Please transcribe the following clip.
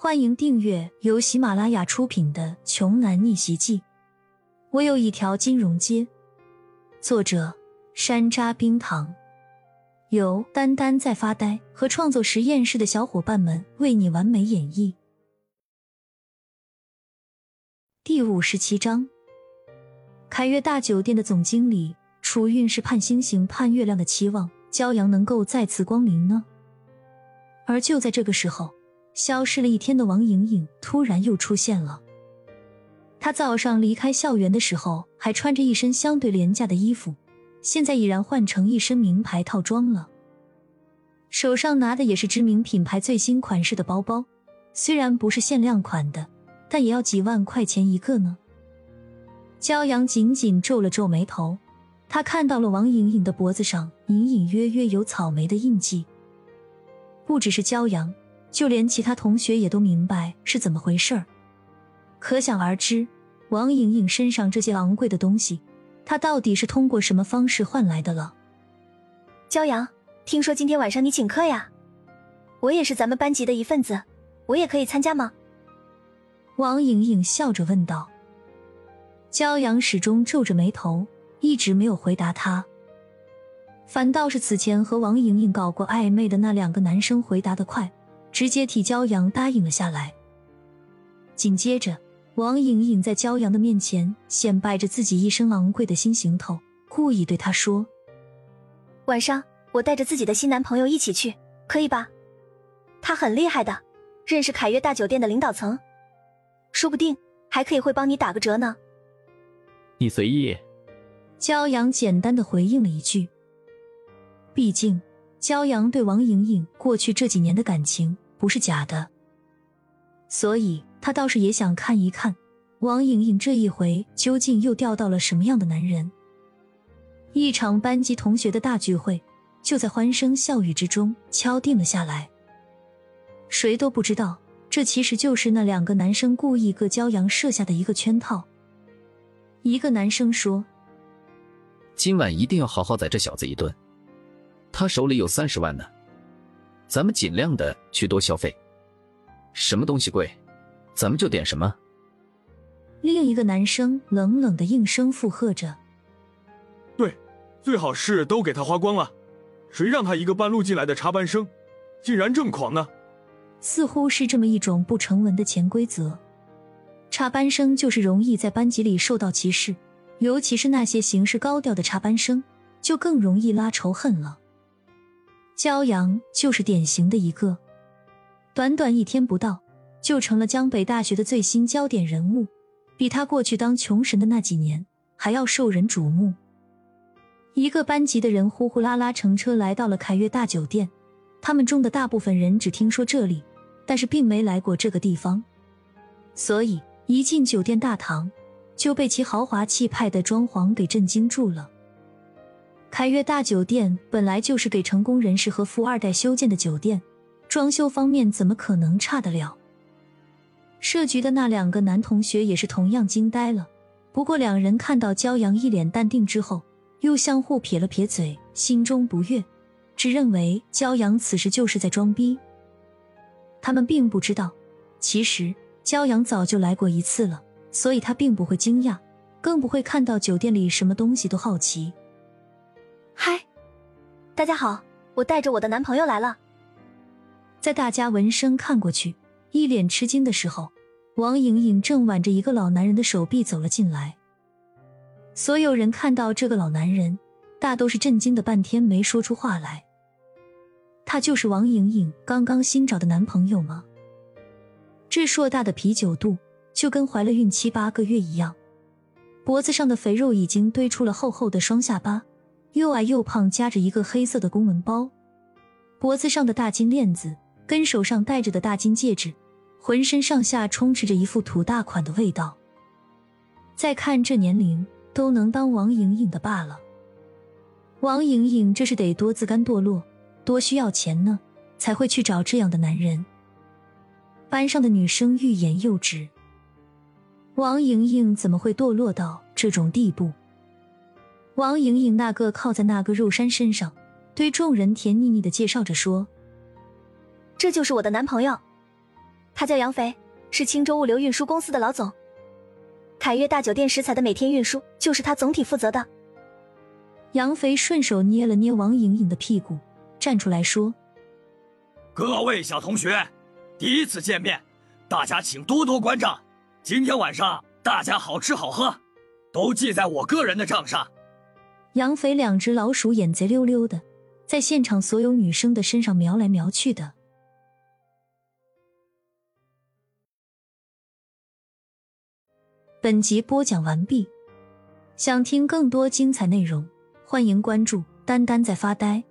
欢迎订阅由喜马拉雅出品的《穷男逆袭记》。我有一条金融街。作者：山楂冰糖，由丹丹在发呆和创作实验室的小伙伴们为你完美演绎。第五十七章，凯悦大酒店的总经理楚韵是盼星星盼月亮的期望骄阳能够再次光临呢。而就在这个时候。消失了一天的王莹莹突然又出现了。她早上离开校园的时候还穿着一身相对廉价的衣服，现在已然换成一身名牌套装了。手上拿的也是知名品牌最新款式的包包，虽然不是限量款的，但也要几万块钱一个呢。骄阳紧紧皱了皱眉头，他看到了王莹莹的脖子上隐隐约约有草莓的印记。不只是骄阳。就连其他同学也都明白是怎么回事儿，可想而知，王莹莹身上这些昂贵的东西，她到底是通过什么方式换来的了？骄阳，听说今天晚上你请客呀？我也是咱们班级的一份子，我也可以参加吗？王莹莹笑着问道。骄阳始终皱着眉头，一直没有回答他，反倒是此前和王莹莹搞过暧昧的那两个男生回答的快。直接替骄阳答应了下来。紧接着，王莹莹在骄阳的面前显摆着自己一身昂贵的新行头，故意对他说：“晚上我带着自己的新男朋友一起去，可以吧？他很厉害的，认识凯悦大酒店的领导层，说不定还可以会帮你打个折呢。”你随意。骄阳简单的回应了一句。毕竟。骄阳对王莹莹过去这几年的感情不是假的，所以他倒是也想看一看王莹莹这一回究竟又钓到了什么样的男人。一场班级同学的大聚会就在欢声笑语之中敲定了下来。谁都不知道，这其实就是那两个男生故意给骄阳设下的一个圈套。一个男生说：“今晚一定要好好宰这小子一顿。”他手里有三十万呢，咱们尽量的去多消费，什么东西贵，咱们就点什么。另一个男生冷冷的应声附和着：“对，最好是都给他花光了。谁让他一个半路进来的插班生，竟然这么狂呢？”似乎是这么一种不成文的潜规则。插班生就是容易在班级里受到歧视，尤其是那些行事高调的插班生，就更容易拉仇恨了。骄阳就是典型的一个，短短一天不到，就成了江北大学的最新焦点人物，比他过去当穷神的那几年还要受人瞩目。一个班级的人呼呼啦啦乘车来到了凯悦大酒店，他们中的大部分人只听说这里，但是并没来过这个地方，所以一进酒店大堂就被其豪华气派的装潢给震惊住了。凯悦大酒店本来就是给成功人士和富二代修建的酒店，装修方面怎么可能差得了？设局的那两个男同学也是同样惊呆了。不过两人看到骄阳一脸淡定之后，又相互撇了撇嘴，心中不悦，只认为骄阳此时就是在装逼。他们并不知道，其实骄阳早就来过一次了，所以他并不会惊讶，更不会看到酒店里什么东西都好奇。大家好，我带着我的男朋友来了。在大家闻声看过去，一脸吃惊的时候，王莹莹正挽着一个老男人的手臂走了进来。所有人看到这个老男人，大都是震惊的半天没说出话来。他就是王莹莹刚刚新找的男朋友吗？这硕大的啤酒肚就跟怀了孕七八个月一样，脖子上的肥肉已经堆出了厚厚的双下巴。又矮又胖，夹着一个黑色的公文包，脖子上的大金链子跟手上戴着的大金戒指，浑身上下充斥着一副土大款的味道。再看这年龄，都能当王莹莹的爸了。王莹莹这是得多自甘堕落，多需要钱呢，才会去找这样的男人。班上的女生欲言又止。王莹莹怎么会堕落到这种地步？王莹莹那个靠在那个肉山身上，对众人甜腻腻的介绍着说：“这就是我的男朋友，他叫杨肥，是青州物流运输公司的老总。凯悦大酒店食材的每天运输就是他总体负责的。杨肥顺手捏了捏王莹莹的屁股，站出来说：“各位小同学，第一次见面，大家请多多关照。今天晚上大家好吃好喝，都记在我个人的账上。”杨肥两只老鼠眼贼溜溜的，在现场所有女生的身上瞄来瞄去的。本集播讲完毕，想听更多精彩内容。欢迎关注“丹丹在发呆”。